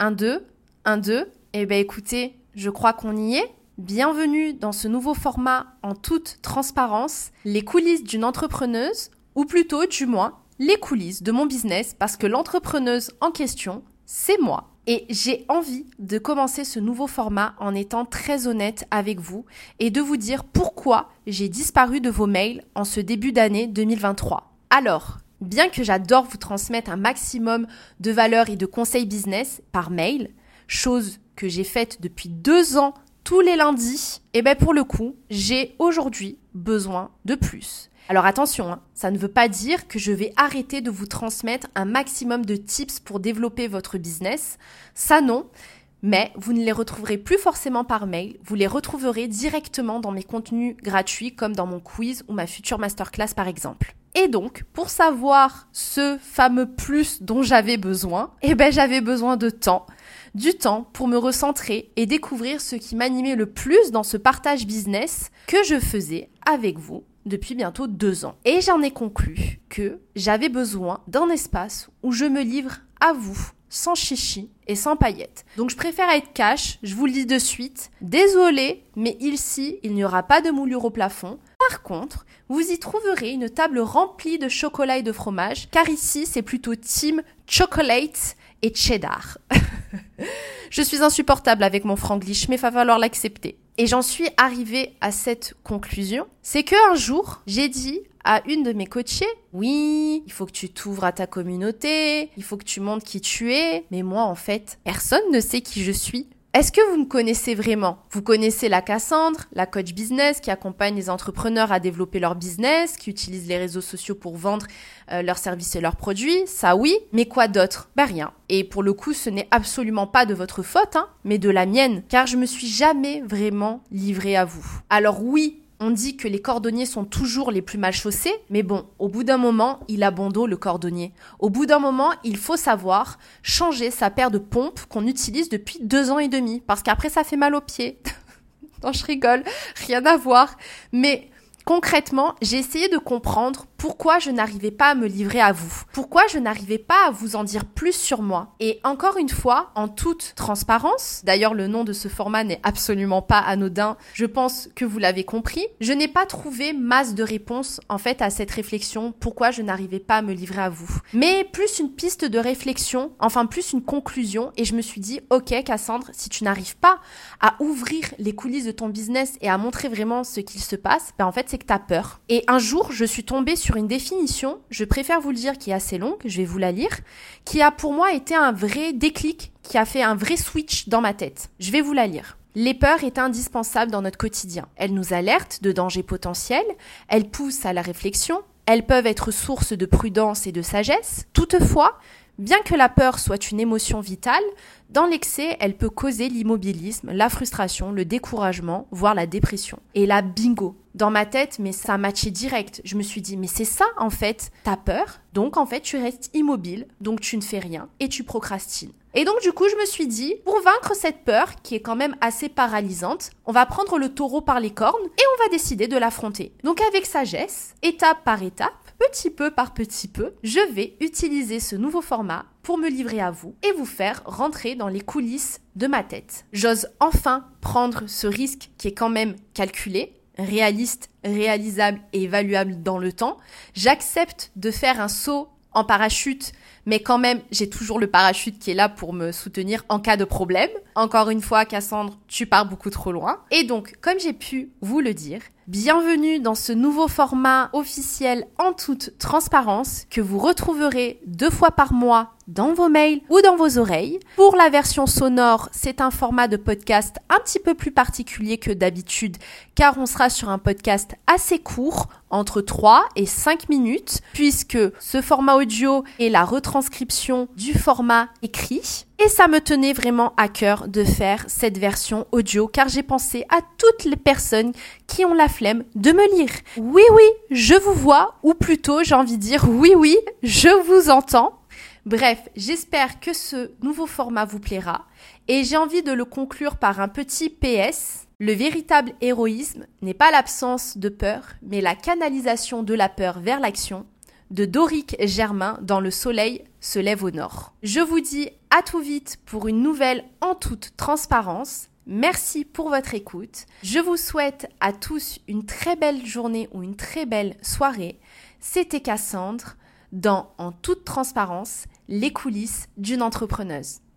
1, 2, 1, 2. Eh bien écoutez, je crois qu'on y est. Bienvenue dans ce nouveau format en toute transparence, les coulisses d'une entrepreneuse, ou plutôt du moins les coulisses de mon business, parce que l'entrepreneuse en question, c'est moi. Et j'ai envie de commencer ce nouveau format en étant très honnête avec vous et de vous dire pourquoi j'ai disparu de vos mails en ce début d'année 2023. Alors, bien que j'adore vous transmettre un maximum de valeurs et de conseils business par mail, chose que j'ai faite depuis deux ans tous les lundis, et eh bien pour le coup, j'ai aujourd'hui besoin de plus. Alors attention, hein, ça ne veut pas dire que je vais arrêter de vous transmettre un maximum de tips pour développer votre business. Ça non. Mais vous ne les retrouverez plus forcément par mail, vous les retrouverez directement dans mes contenus gratuits comme dans mon quiz ou ma future masterclass par exemple. Et donc, pour savoir ce fameux plus dont j'avais besoin, eh ben j'avais besoin de temps du temps pour me recentrer et découvrir ce qui m'animait le plus dans ce partage business que je faisais avec vous depuis bientôt deux ans. Et j'en ai conclu que j'avais besoin d'un espace où je me livre à vous, sans chichi et sans paillettes. Donc je préfère être cash, je vous le dis de suite. Désolé, mais ici, il n'y aura pas de moulure au plafond. Par contre, vous y trouverez une table remplie de chocolat et de fromage, car ici, c'est plutôt team chocolate et cheddar. je suis insupportable avec mon franglish, mais va falloir l'accepter. Et j'en suis arrivée à cette conclusion, c'est que un jour, j'ai dit à une de mes coachées, oui, il faut que tu t'ouvres à ta communauté, il faut que tu montres qui tu es, mais moi en fait, personne ne sait qui je suis. Est-ce que vous me connaissez vraiment? Vous connaissez la Cassandre, la coach business qui accompagne les entrepreneurs à développer leur business, qui utilise les réseaux sociaux pour vendre euh, leurs services et leurs produits, ça oui, mais quoi d'autre? Bah rien. Et pour le coup, ce n'est absolument pas de votre faute, hein, mais de la mienne, car je me suis jamais vraiment livrée à vous. Alors oui, on dit que les cordonniers sont toujours les plus mal chaussés, mais bon, au bout d'un moment, il a le cordonnier. Au bout d'un moment, il faut savoir changer sa paire de pompes qu'on utilise depuis deux ans et demi, parce qu'après ça fait mal aux pieds. non, je rigole, rien à voir. Mais concrètement, j'ai essayé de comprendre pourquoi je n'arrivais pas à me livrer à vous, pourquoi je n'arrivais pas à vous en dire plus sur moi? Et encore une fois, en toute transparence, d'ailleurs le nom de ce format n'est absolument pas anodin, je pense que vous l'avez compris, je n'ai pas trouvé masse de réponses en fait à cette réflexion, pourquoi je n'arrivais pas à me livrer à vous. Mais plus une piste de réflexion, enfin plus une conclusion, et je me suis dit, ok Cassandre, si tu n'arrives pas à ouvrir les coulisses de ton business et à montrer vraiment ce qu'il se passe, ben en fait c'est que tu as peur. Et un jour, je suis tombée sur une définition, je préfère vous le dire, qui est assez longue, je vais vous la lire, qui a pour moi été un vrai déclic, qui a fait un vrai switch dans ma tête. Je vais vous la lire. Les peurs est indispensable dans notre quotidien. Elles nous alertent de dangers potentiels, elles poussent à la réflexion, elles peuvent être source de prudence et de sagesse. Toutefois, bien que la peur soit une émotion vitale, dans l'excès, elle peut causer l'immobilisme, la frustration, le découragement, voire la dépression. Et là, bingo, dans ma tête, mais ça a matché direct. Je me suis dit, mais c'est ça en fait, t'as peur, donc en fait tu restes immobile, donc tu ne fais rien et tu procrastines. Et donc du coup, je me suis dit, pour vaincre cette peur, qui est quand même assez paralysante, on va prendre le taureau par les cornes et on va décider de l'affronter. Donc avec sagesse, étape par étape, petit peu par petit peu, je vais utiliser ce nouveau format pour me livrer à vous et vous faire rentrer dans les coulisses de ma tête. J'ose enfin prendre ce risque qui est quand même calculé, réaliste, réalisable et évaluable dans le temps. J'accepte de faire un saut en parachute, mais quand même, j'ai toujours le parachute qui est là pour me soutenir en cas de problème. Encore une fois, Cassandre, tu pars beaucoup trop loin. Et donc, comme j'ai pu vous le dire, bienvenue dans ce nouveau format officiel en toute transparence que vous retrouverez deux fois par mois dans vos mails ou dans vos oreilles. Pour la version sonore, c'est un format de podcast un petit peu plus particulier que d'habitude car on sera sur un podcast assez court, entre 3 et 5 minutes, puisque ce format audio est la retranscription du format écrit. Et ça me tenait vraiment à cœur de faire cette version audio car j'ai pensé à toutes les personnes qui ont la flemme de me lire. Oui, oui, je vous vois, ou plutôt j'ai envie de dire oui, oui, je vous entends. Bref, j'espère que ce nouveau format vous plaira et j'ai envie de le conclure par un petit PS. Le véritable héroïsme n'est pas l'absence de peur, mais la canalisation de la peur vers l'action. de Doric Germain dans Le Soleil se lève au nord. Je vous dis à tout vite pour une nouvelle en toute transparence. Merci pour votre écoute. Je vous souhaite à tous une très belle journée ou une très belle soirée. C'était Cassandre dans En toute transparence, les coulisses d'une entrepreneuse.